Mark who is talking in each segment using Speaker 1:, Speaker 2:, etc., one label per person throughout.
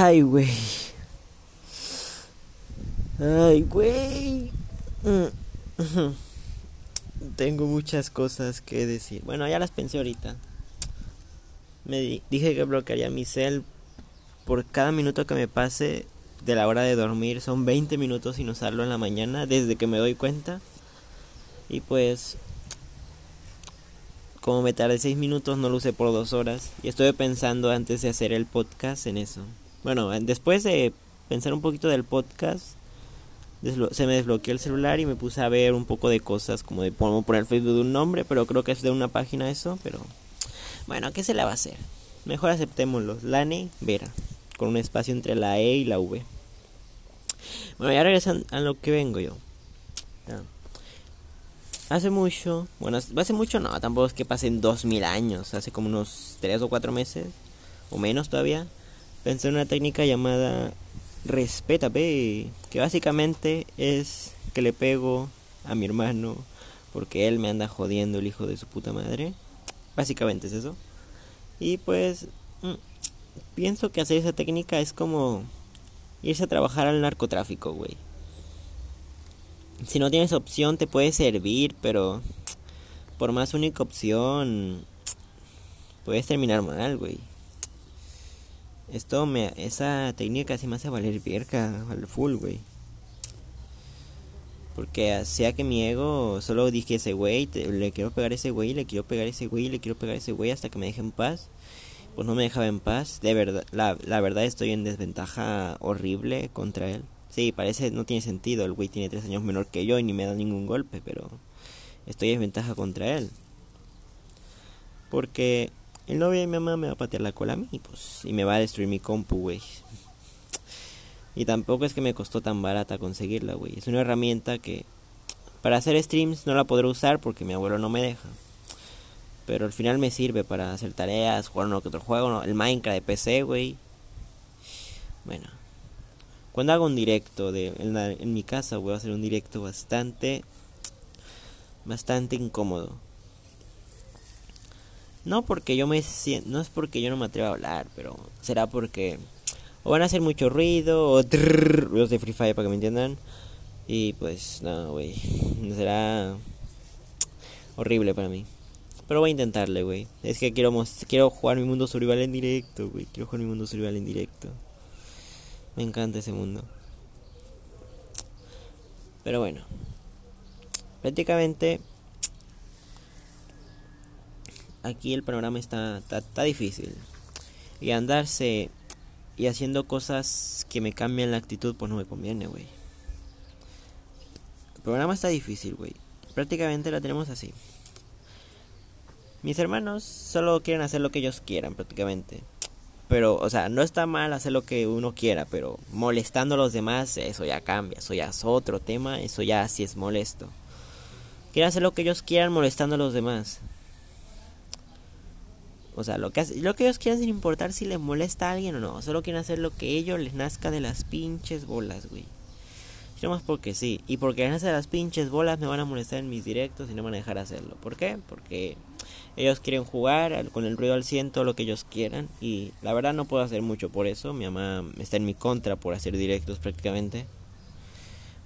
Speaker 1: Ay, güey. Ay, güey. Mm. Tengo muchas cosas que decir. Bueno, ya las pensé ahorita. Me dije que bloquearía mi cel por cada minuto que me pase de la hora de dormir. Son 20 minutos sin usarlo en la mañana desde que me doy cuenta. Y pues como me tardé 6 minutos no lo usé por 2 horas. Y estuve pensando antes de hacer el podcast en eso. Bueno, después de pensar un poquito del podcast, se me desbloqueó el celular y me puse a ver un poco de cosas como de cómo poner Facebook de un nombre, pero creo que es de una página eso, pero bueno, ¿qué se le va a hacer? Mejor aceptémoslo. Lane Vera, con un espacio entre la E y la V. Bueno, ya regresan a lo que vengo yo. Hace mucho, bueno, hace mucho no, tampoco es que pasen dos mil años, hace como unos tres o cuatro meses, o menos todavía, pensé en una técnica llamada respétame, que básicamente es que le pego a mi hermano porque él me anda jodiendo el hijo de su puta madre. Básicamente es eso. Y pues mm, pienso que hacer esa técnica es como irse a trabajar al narcotráfico, güey. Si no tienes opción te puede servir, pero por más única opción puedes terminar mal, güey. Esto me. Esa técnica casi me hace valer vierca al full, güey. Porque sea que mi ego solo dije ese güey, le quiero pegar a ese güey, le quiero pegar a ese güey, le quiero pegar a ese güey hasta que me deje en paz. Pues no me dejaba en paz. De verdad, la, la verdad estoy en desventaja horrible contra él. Sí, parece, no tiene sentido. El güey tiene tres años menor que yo y ni me da ningún golpe, pero estoy en desventaja contra él. Porque el novio de mi mamá me va a patear la cola a mí, pues, y me va a destruir mi compu, güey. Y tampoco es que me costó tan barata conseguirla, güey. Es una herramienta que para hacer streams no la podré usar porque mi abuelo no me deja. Pero al final me sirve para hacer tareas, jugar uno que otro juego, el Minecraft de PC, güey. Bueno, cuando hago un directo de, en, en mi casa, voy a hacer un directo bastante, bastante incómodo. No porque yo me no es porque yo no me atrevo a hablar, pero será porque o van a hacer mucho ruido o ruidos de Free Fire para que me entiendan. Y pues no, güey, será horrible para mí. Pero voy a intentarle, güey. Es que quiero quiero jugar mi mundo survival en directo, güey. Quiero jugar mi mundo survival en directo. Me encanta ese mundo. Pero bueno. Prácticamente aquí el panorama está, está, difícil. Y andarse y haciendo cosas que me cambian la actitud, pues no me conviene, güey. El programa está difícil, güey. Prácticamente la tenemos así. Mis hermanos solo quieren hacer lo que ellos quieran, prácticamente. Pero, o sea, no está mal hacer lo que uno quiera, pero molestando a los demás, eso ya cambia. Eso ya es otro tema, eso ya sí es molesto. Quieren hacer lo que ellos quieran molestando a los demás. O sea, lo que, lo que ellos quieren sin importar si les molesta a alguien o no. Solo quieren hacer lo que ellos les nazca de las pinches bolas, güey. No más porque sí. Y porque les nace de las pinches bolas me van a molestar en mis directos y no van a dejar hacerlo. ¿Por qué? Porque ellos quieren jugar con el ruido al ciento, lo que ellos quieran. Y la verdad no puedo hacer mucho por eso. Mi mamá está en mi contra por hacer directos prácticamente.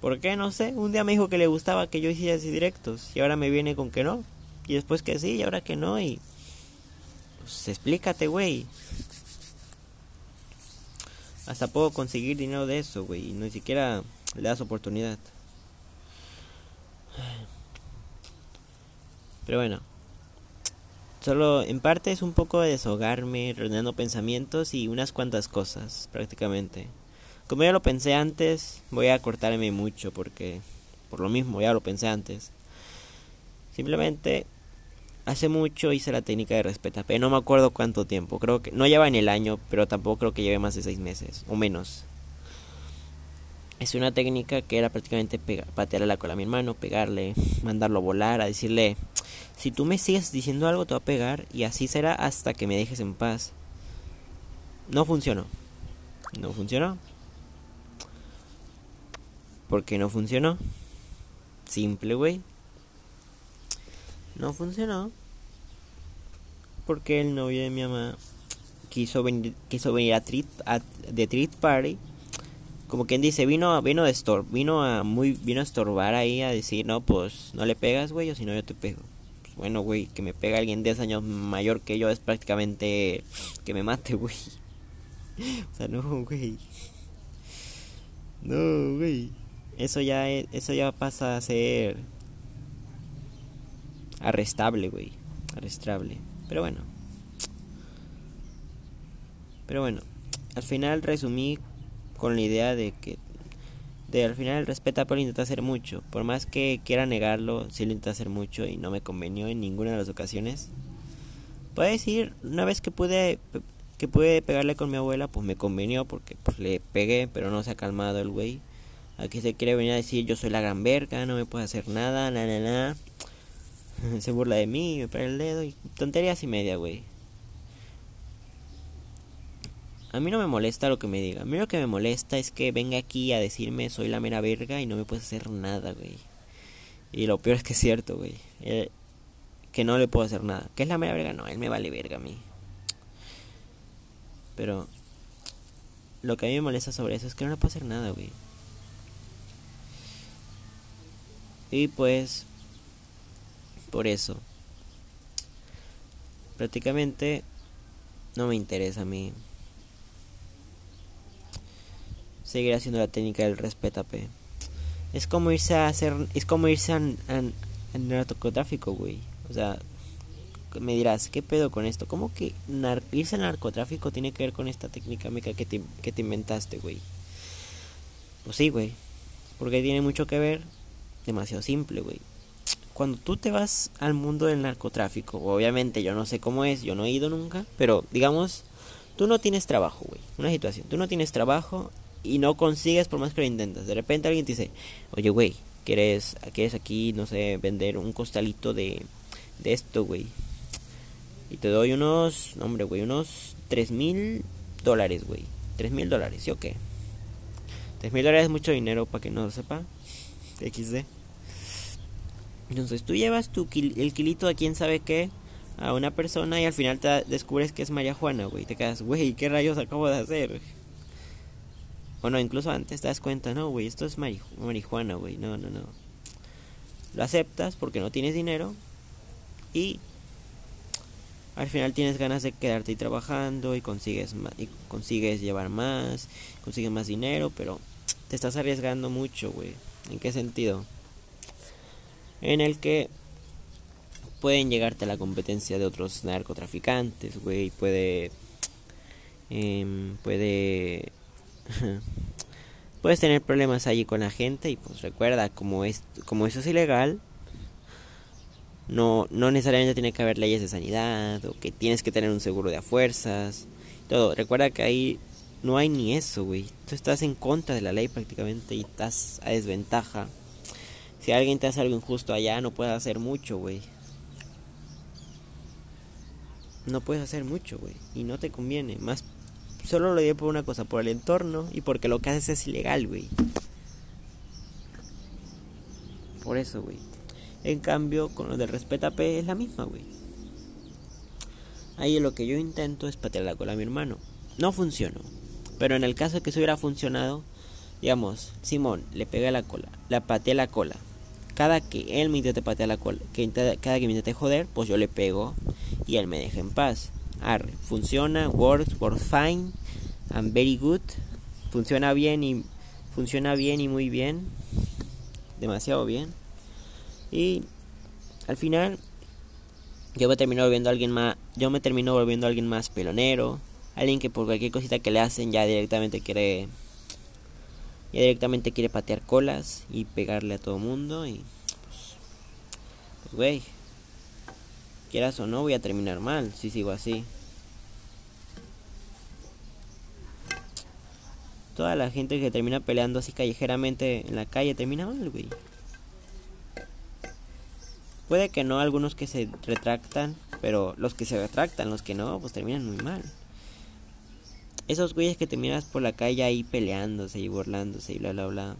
Speaker 1: ¿Por qué? No sé. Un día me dijo que le gustaba que yo hiciera así directos. Y ahora me viene con que no. Y después que sí y ahora que no. Y pues explícate, güey. Hasta puedo conseguir dinero de eso, güey. Y ni siquiera le das oportunidad. Pero bueno. Solo en parte es un poco de deshogarme, reuniendo pensamientos y unas cuantas cosas, prácticamente. Como ya lo pensé antes, voy a cortarme mucho porque por lo mismo ya lo pensé antes. Simplemente Hace mucho hice la técnica de respeta, pero no me acuerdo cuánto tiempo. Creo que no lleva en el año, pero tampoco creo que lleve más de seis meses o menos. Es una técnica que era prácticamente patearle la cola a mi hermano, pegarle, mandarlo a volar, a decirle, si tú me sigues diciendo algo te voy a pegar y así será hasta que me dejes en paz. No funcionó. No funcionó. ¿Por qué no funcionó? Simple, güey. No funcionó. Porque el novio de mi mamá quiso venir, quiso venir a, treat, a de Treat Party. Como quien dice, vino, vino, de estor, vino, a muy, vino a estorbar ahí a decir, no, pues no le pegas, güey, o si no yo te pego. Pues, bueno, güey, que me pega alguien 10 años mayor que yo es prácticamente que me mate, güey. O sea, no, güey. No, güey. Eso ya, eso ya pasa a ser arrestable, güey. Arrestable. Pero bueno. Pero bueno, al final resumí con la idea de que de al final el respeta pero intenta hacer mucho. Por más que quiera negarlo, sí lo intenta hacer mucho y no me convenió en ninguna de las ocasiones. Puedo decir, una vez que pude que pude pegarle con mi abuela, pues me convenió porque pues le pegué, pero no se ha calmado el güey. Aquí se quiere venir a decir yo soy la gran verga, no me puede hacer nada, na na na. se burla de mí, me pega el dedo y tonterías y media, güey. A mí no me molesta lo que me diga. A mí lo que me molesta es que venga aquí a decirme soy la mera verga y no me puedes hacer nada, güey. Y lo peor es que es cierto, güey. Eh, que no le puedo hacer nada. ¿Qué es la mera verga? No, él me vale verga a mí. Pero lo que a mí me molesta sobre eso es que no le puedo hacer nada, güey. Y pues por eso prácticamente no me interesa a mí seguir haciendo la técnica del respeto Es como irse a hacer, es como irse a, narcotráfico, güey. O sea, me dirás, ¿qué pedo con esto? ¿Cómo que irse al narcotráfico tiene que ver con esta técnica médica que te, que te inventaste, güey? Pues sí, güey. Porque tiene mucho que ver. Demasiado simple, güey. Cuando tú te vas al mundo del narcotráfico, obviamente yo no sé cómo es, yo no he ido nunca, pero digamos, tú no tienes trabajo, güey. Una situación, tú no tienes trabajo y no consigues por más que lo intentas. De repente alguien te dice, oye, güey, ¿quieres, ¿quieres aquí, no sé, vender un costalito de, de esto, güey? Y te doy unos, no, hombre, güey, unos tres mil dólares, güey. Tres mil dólares, ¿sí o qué? Tres mil dólares es mucho dinero para que no lo sepa. XD. Entonces tú llevas tu el kilito de quién sabe qué a una persona y al final te descubres que es María Juana, güey. Te quedas, güey, ¿qué rayos acabo de hacer? Bueno, incluso antes te das cuenta, no, güey, esto es marihuana, güey, no, no, no. Lo aceptas porque no tienes dinero y al final tienes ganas de quedarte ahí trabajando y consigues y consigues llevar más, consigues más dinero, pero te estás arriesgando mucho, güey. ¿En qué sentido? En el que pueden llegarte a la competencia de otros narcotraficantes, güey, puede eh, puede puedes tener problemas allí con la gente y pues recuerda como es como eso es ilegal no no necesariamente tiene que haber leyes de sanidad o que tienes que tener un seguro de a fuerzas todo. Recuerda que ahí no hay ni eso güey. Tú estás en contra de la ley prácticamente y estás a desventaja si alguien te hace algo injusto allá no puedes hacer mucho güey no puedes hacer mucho güey y no te conviene más solo lo diré por una cosa, por el entorno y porque lo que haces es ilegal, güey. Por eso, güey. En cambio, con lo del P es la misma, güey. Ahí lo que yo intento es patear la cola a mi hermano. No funcionó. Pero en el caso de que eso hubiera funcionado, digamos, Simón le pega la cola, le pateé la cola. Cada que él me intente patear la cola, que cada que me intente joder, pues yo le pego y él me deja en paz funciona, works, works fine, and very good. Funciona bien y funciona bien y muy bien. Demasiado bien. Y al final yo me termino volviendo alguien más, yo me termino volviendo alguien más pelonero, alguien que por cualquier cosita que le hacen ya directamente quiere ya directamente quiere patear colas y pegarle a todo mundo y pues, pues güey, quieras o no, voy a terminar mal si sigo así. Toda la gente que termina peleando así callejeramente en la calle termina mal, güey. Puede que no algunos que se retractan, pero los que se retractan, los que no, pues terminan muy mal. Esos güeyes que terminas por la calle ahí peleándose y burlándose y bla bla bla.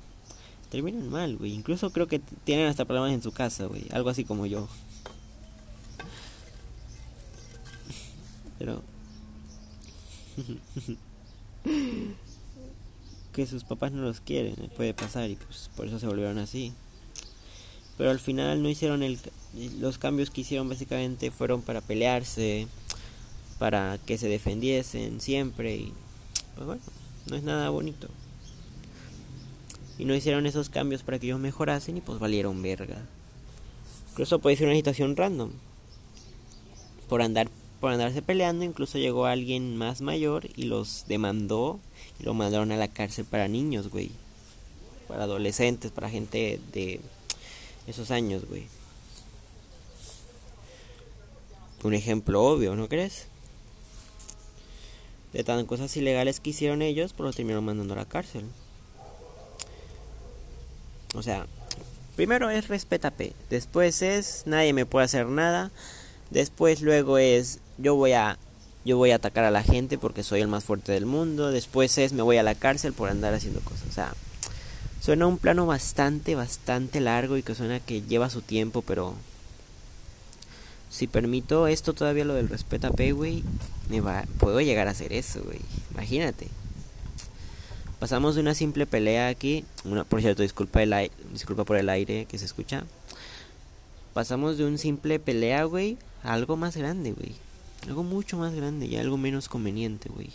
Speaker 1: Terminan mal, güey. Incluso creo que tienen hasta problemas en su casa, güey. Algo así como yo. Pero que sus papás no los quieren, puede pasar y pues por eso se volvieron así. Pero al final no hicieron el los cambios que hicieron básicamente fueron para pelearse, para que se defendiesen siempre y pues bueno, no es nada bonito. Y no hicieron esos cambios para que ellos mejorasen y pues valieron verga. Incluso puede ser una situación random. Por andar por andarse peleando, incluso llegó alguien más mayor y los demandó y lo mandaron a la cárcel para niños, güey. Para adolescentes, para gente de esos años, güey. Un ejemplo obvio, ¿no crees? De tan cosas ilegales que hicieron ellos, pues lo terminaron mandando a la cárcel. O sea, primero es respétate, después es nadie me puede hacer nada, después luego es yo voy a yo voy a atacar a la gente porque soy el más fuerte del mundo, después es me voy a la cárcel por andar haciendo cosas, o sea, suena un plano bastante bastante largo y que suena que lleva su tiempo, pero si permito esto todavía lo del respeta P, güey, me va puedo llegar a hacer eso, güey. Imagínate. Pasamos de una simple pelea aquí, una, por cierto, disculpa el disculpa por el aire que se escucha. Pasamos de un simple pelea, güey, a algo más grande, güey. Algo mucho más grande y algo menos conveniente, güey.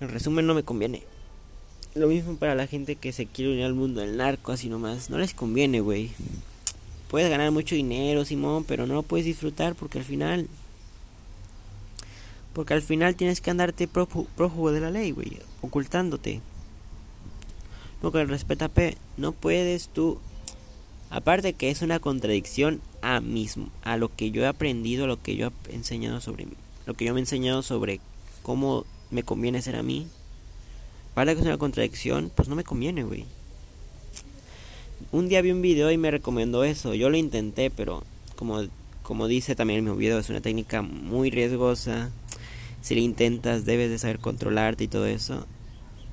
Speaker 1: En resumen, no me conviene. Lo mismo para la gente que se quiere unir al mundo del narco, así nomás. No les conviene, güey. Puedes ganar mucho dinero, Simón, pero no lo puedes disfrutar porque al final. Porque al final tienes que andarte prófugo de la ley, güey. Ocultándote. No, con el respeta P. No puedes tú Aparte que es una contradicción a mismo, a lo que yo he aprendido, lo que yo he enseñado sobre mí, lo que yo me he enseñado sobre cómo me conviene ser a mí. Aparte que es una contradicción, pues no me conviene, güey. Un día vi un video y me recomendó eso. Yo lo intenté, pero como, como dice también en mi video, es una técnica muy riesgosa. Si lo intentas, debes de saber controlarte y todo eso.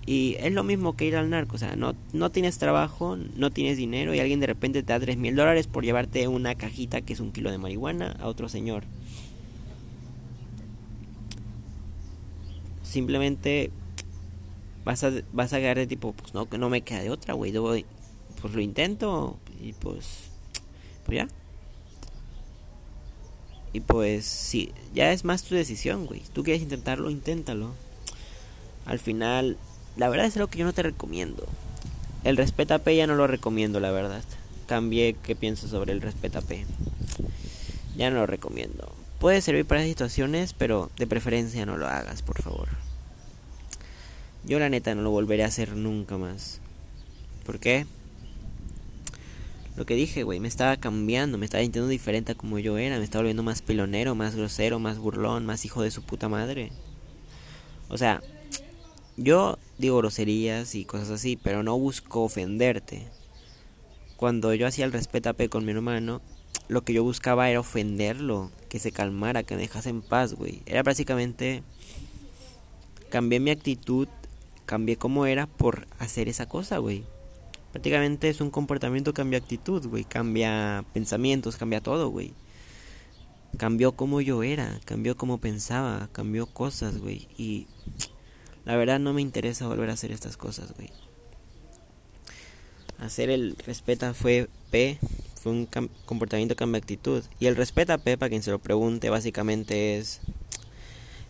Speaker 1: Y es lo mismo que ir al narco, o sea, no, no tienes trabajo, no tienes dinero y alguien de repente te da 3 mil dólares por llevarte una cajita que es un kilo de marihuana a otro señor. Simplemente vas a, vas a quedar de tipo, pues no, que no me queda de otra, güey, pues lo intento y pues, pues ya. Y pues sí, ya es más tu decisión, güey. Tú quieres intentarlo, inténtalo. Al final la verdad es algo que yo no te recomiendo. El respeta P ya no lo recomiendo, la verdad. Cambié qué pienso sobre el respeta P. Ya no lo recomiendo. Puede servir para situaciones, pero de preferencia no lo hagas, por favor. Yo la neta no lo volveré a hacer nunca más. ¿Por qué? Lo que dije, güey, me estaba cambiando, me estaba sintiendo diferente a como yo era, me estaba volviendo más pilonero, más grosero, más burlón, más hijo de su puta madre. O sea, yo digo groserías y cosas así, pero no busco ofenderte. Cuando yo hacía el respetape con mi hermano, lo que yo buscaba era ofenderlo, que se calmara, que me dejase en paz, güey. Era básicamente cambié mi actitud, cambié cómo era por hacer esa cosa, güey. Prácticamente es un comportamiento cambia actitud, güey, cambia pensamientos, cambia todo, güey. Cambió cómo yo era, cambió cómo pensaba, cambió cosas, güey, y la verdad no me interesa volver a hacer estas cosas, güey. Hacer el respeta fue P, fue un comportamiento cambia actitud. Y el respeta P, para quien se lo pregunte, básicamente es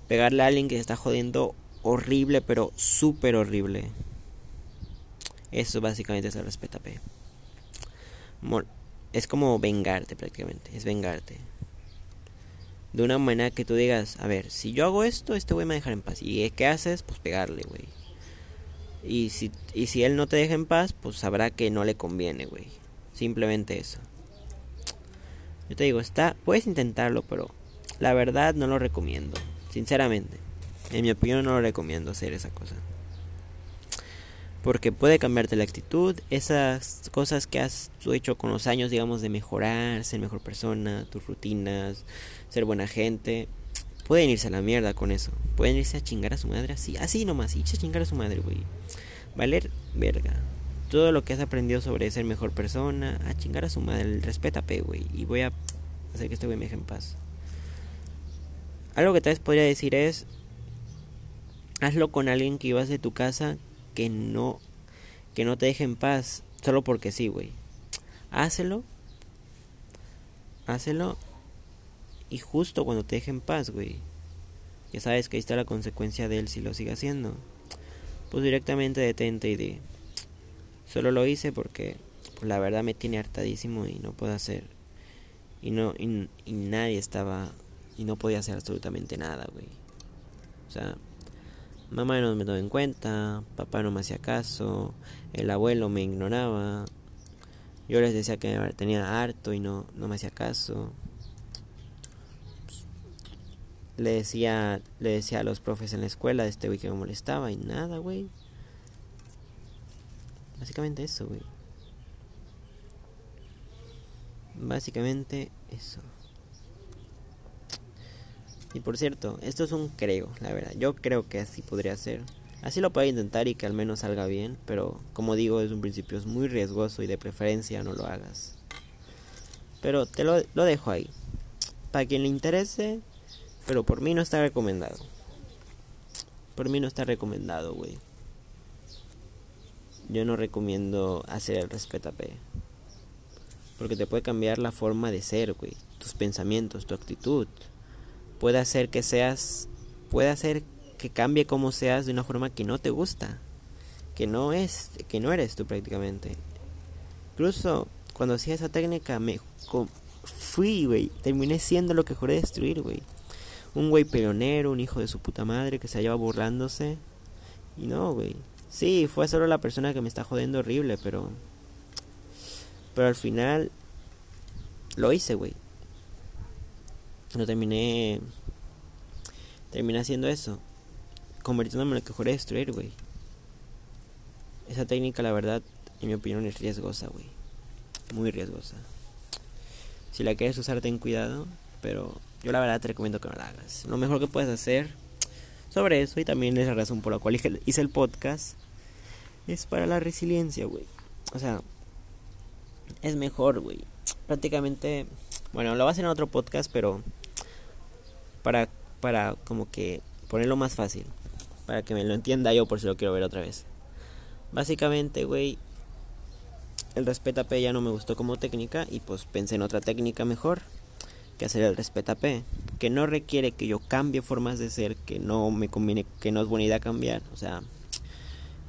Speaker 1: pegarle a alguien que se está jodiendo horrible, pero súper horrible. Eso básicamente es el respeta P. Es como vengarte prácticamente, es vengarte de una manera que tú digas, a ver, si yo hago esto, este güey me va a dejar en paz. ¿Y qué haces? Pues pegarle, güey. Y si, y si él no te deja en paz, pues sabrá que no le conviene, güey. Simplemente eso. Yo te digo, está, puedes intentarlo, pero la verdad no lo recomiendo. Sinceramente. En mi opinión no lo recomiendo hacer esa cosa porque puede cambiarte la actitud, esas cosas que has hecho con los años, digamos, de mejorar, ser mejor persona, tus rutinas, ser buena gente, pueden irse a la mierda con eso, pueden irse a chingar a su madre así, así nomás, irse a chingar a su madre, güey. Valer verga. Todo lo que has aprendido sobre ser mejor persona, a chingar a su madre, respétate, güey, y voy a hacer que este güey me deje en paz. algo que tal vez podría decir es, hazlo con alguien que ibas de tu casa que no, que no te deje en paz, solo porque sí, güey. Hácelo, hácelo, y justo cuando te deje en paz, güey. Ya sabes que ahí está la consecuencia de él si lo sigue haciendo. Pues directamente detente y di, solo lo hice porque pues, la verdad me tiene hartadísimo y no puedo hacer. Y no, y, y nadie estaba y no podía hacer absolutamente nada, güey. O sea, mamá no me tomó en cuenta, papá no me hacía caso, el abuelo me ignoraba. Yo les decía que tenía harto y no, no me hacía caso. Le decía, le decía a los profes en la escuela de este güey que me molestaba y nada, güey. Básicamente eso, güey. Básicamente eso. Y por cierto, esto es un creo, la verdad. Yo creo que así podría ser. Así lo puedo intentar y que al menos salga bien, pero como digo, desde un principio es muy riesgoso y de preferencia no lo hagas. Pero te lo, lo dejo ahí. Para quien le interese, pero por mí no está recomendado. Por mí no está recomendado, güey. Yo no recomiendo hacer el respetape. Porque te puede cambiar la forma de ser, güey. Tus pensamientos, tu actitud puede hacer que seas, puede hacer que cambie como seas de una forma que no te gusta, que no es, que no eres tú prácticamente. Incluso cuando hacía esa técnica me fui, güey, terminé siendo lo que juré destruir, güey. Un güey peleonero, un hijo de su puta madre que se hallaba burlándose. Y no, güey. Sí, fue solo la persona que me está jodiendo horrible, pero pero al final lo hice, güey no terminé terminé haciendo eso convirtiéndome en lo que juré destruir güey. Esa técnica la verdad en mi opinión es riesgosa güey. Muy riesgosa. Si la quieres usar ten cuidado pero yo la verdad te recomiendo que no la hagas. Lo mejor que puedes hacer sobre eso y también es la razón por la cual hice el podcast es para la resiliencia güey. O sea es mejor güey. Prácticamente bueno lo vas a hacer en otro podcast pero para, para como que ponerlo más fácil, para que me lo entienda yo por si lo quiero ver otra vez. Básicamente, güey, el respeta P ya no me gustó como técnica y pues pensé en otra técnica mejor que hacer el respeta P, que no requiere que yo cambie formas de ser, que no me conviene, que no es buena idea cambiar, o sea,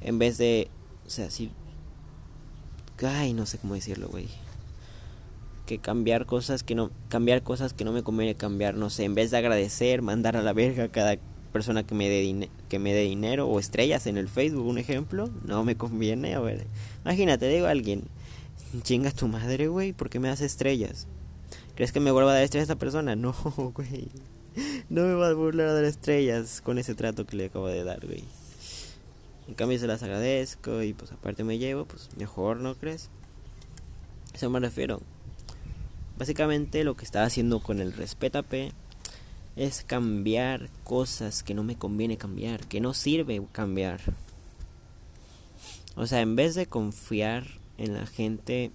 Speaker 1: en vez de, o sea, si, ay, no sé cómo decirlo, güey que cambiar cosas que no cambiar cosas que no me conviene cambiar no sé en vez de agradecer mandar a la verga a cada persona que me dé que me dé dinero o estrellas en el Facebook un ejemplo no me conviene a ver imagínate digo a alguien chinga tu madre güey ¿por qué me das estrellas crees que me vuelva a dar estrellas a esta persona no güey no me va a volver a dar estrellas con ese trato que le acabo de dar güey. En cambio se las agradezco y pues aparte me llevo pues mejor no crees eso me refiero Básicamente lo que estaba haciendo con el P es cambiar cosas que no me conviene cambiar, que no sirve cambiar. O sea, en vez de confiar en la gente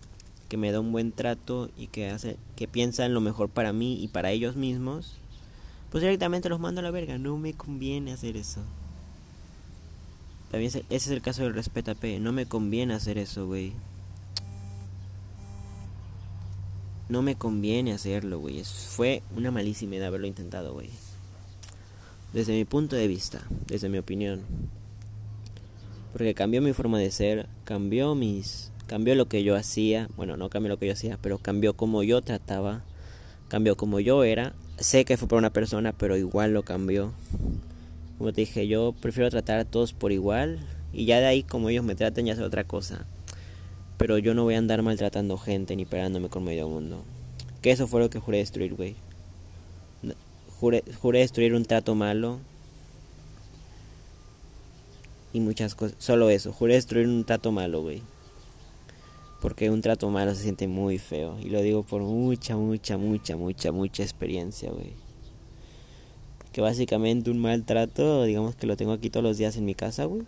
Speaker 1: que me da un buen trato y que hace que piensa en lo mejor para mí y para ellos mismos, pues directamente los mando a la verga, no me conviene hacer eso. También ese es el caso del P no me conviene hacer eso, güey. No me conviene hacerlo, güey. Fue una malísima idea haberlo intentado, güey. Desde mi punto de vista, desde mi opinión. Porque cambió mi forma de ser, cambió mis cambió lo que yo hacía, bueno, no cambió lo que yo hacía, pero cambió como yo trataba, cambió como yo era. Sé que fue por una persona, pero igual lo cambió. Como te dije, yo prefiero tratar a todos por igual y ya de ahí como ellos me traten ya es otra cosa. Pero yo no voy a andar maltratando gente ni pegándome con medio mundo. Que eso fue lo que juré destruir, güey. Juré, juré destruir un trato malo. Y muchas cosas. Solo eso. Juré destruir un trato malo, güey. Porque un trato malo se siente muy feo. Y lo digo por mucha, mucha, mucha, mucha, mucha experiencia, güey. Que básicamente un maltrato, digamos que lo tengo aquí todos los días en mi casa, güey.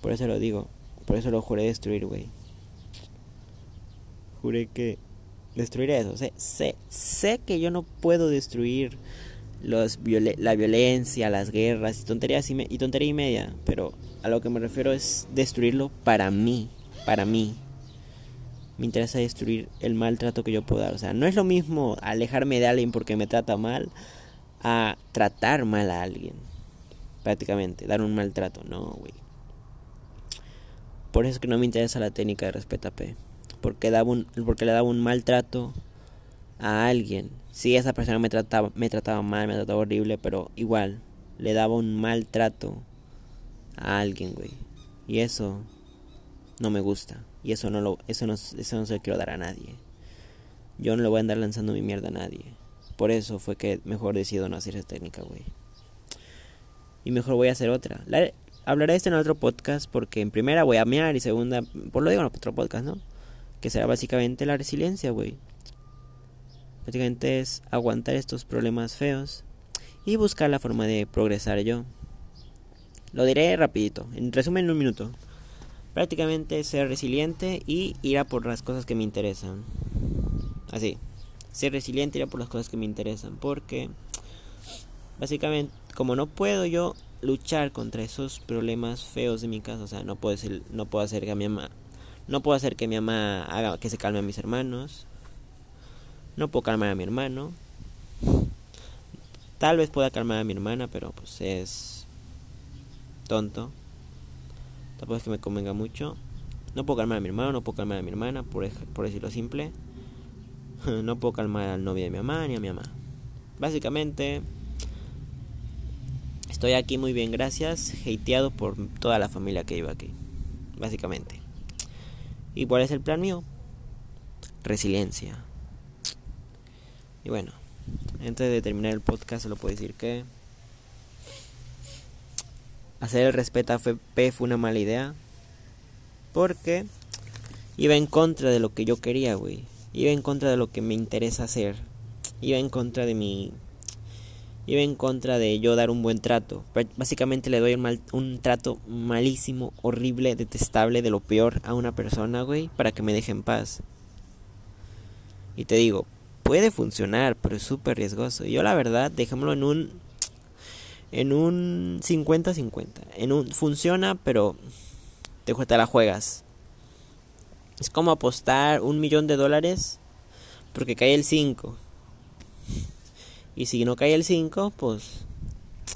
Speaker 1: Por eso lo digo. Por eso lo juré destruir, güey. Juré que destruir eso. Sé, sé, sé que yo no puedo destruir los la violencia, las guerras y tonterías y, tontería y media, pero a lo que me refiero es destruirlo para mí, para mí. Me interesa destruir el maltrato que yo puedo dar. O sea, no es lo mismo alejarme de alguien porque me trata mal a tratar mal a alguien. Prácticamente, dar un maltrato. No, güey. Por eso es que no me interesa la técnica de respeta P. Porque, daba un, porque le daba un maltrato a alguien. Sí, esa persona me trataba, me trataba mal, me trataba horrible, pero igual, le daba un maltrato a alguien, güey. Y eso no me gusta. Y eso no lo, eso no, eso no se lo quiero dar a nadie. Yo no le voy a andar lanzando mi mierda a nadie. Por eso fue que mejor decido no hacer esa técnica, güey. Y mejor voy a hacer otra. Hablaré de esto en otro podcast porque en primera voy a mear y segunda, por lo digo en otro podcast, ¿no? Que será básicamente la resiliencia, güey. Básicamente es aguantar estos problemas feos y buscar la forma de progresar yo. Lo diré rapidito, en resumen en un minuto prácticamente ser resiliente y ir a por las cosas que me interesan. Así, ser resiliente ir a por las cosas que me interesan. Porque, básicamente, como no puedo yo luchar contra esos problemas feos de mi casa, o sea, no puedo, decir, no puedo hacer que mi mamá, no puedo hacer que mi mamá haga que se calme a mis hermanos, no puedo calmar a mi hermano, tal vez pueda calmar a mi hermana, pero pues es tonto. Tampoco es que me convenga mucho. No puedo calmar a mi hermano, no puedo calmar a mi hermana, por, por decirlo simple. no puedo calmar al novio de mi mamá ni a mi mamá. Básicamente, estoy aquí muy bien, gracias. Hateado por toda la familia que iba aquí. Básicamente. ¿Y cuál es el plan mío? Resiliencia. Y bueno, antes de terminar el podcast, solo puedo decir que hacer el respeto a FP fue una mala idea. Porque iba en contra de lo que yo quería, güey. Iba en contra de lo que me interesa hacer. Iba en contra de mi... Iba en contra de yo dar un buen trato. Básicamente le doy un, mal, trato malísimo, horrible, detestable, de lo peor a una persona, güey, para que me deje en paz. Y te digo, puede funcionar, pero es súper riesgoso. Y yo la verdad, dejémoslo en un en un 50-50. En un funciona, pero te, te la juegas. Es como apostar un millón de dólares porque cae el 5. Y si no cae el 5, pues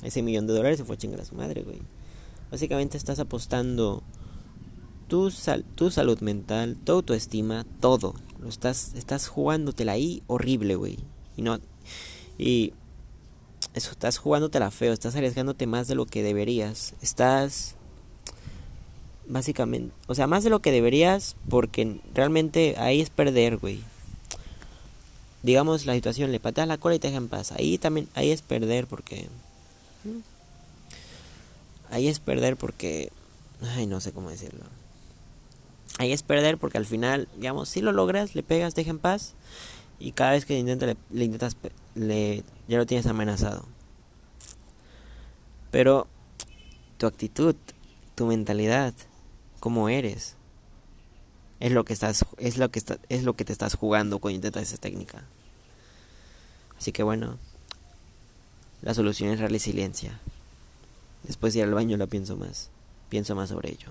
Speaker 1: ese millón de dólares se fue a chingar a su madre, güey. Básicamente estás apostando tu, sal tu salud mental, tu autoestima, todo. Lo estás, estás jugándotela ahí horrible, güey. Y no. Y eso, estás la feo, estás arriesgándote más de lo que deberías. Estás básicamente, o sea, más de lo que deberías porque realmente ahí es perder, güey. Digamos la situación, le pateas la cola y te dejan paz. Ahí también, ahí es perder porque... Ahí es perder porque... Ay, no sé cómo decirlo. Ahí es perder porque al final, digamos, si lo logras, le pegas, te dejan paz. Y cada vez que intenta, le, le intentas le, ya lo tienes amenazado. Pero tu actitud, tu mentalidad, cómo eres, es lo que estás, es lo que está, es lo que te estás jugando cuando intentas esa técnica. Así que bueno, la solución es la resiliencia. Después de ir al baño la pienso más, pienso más sobre ello.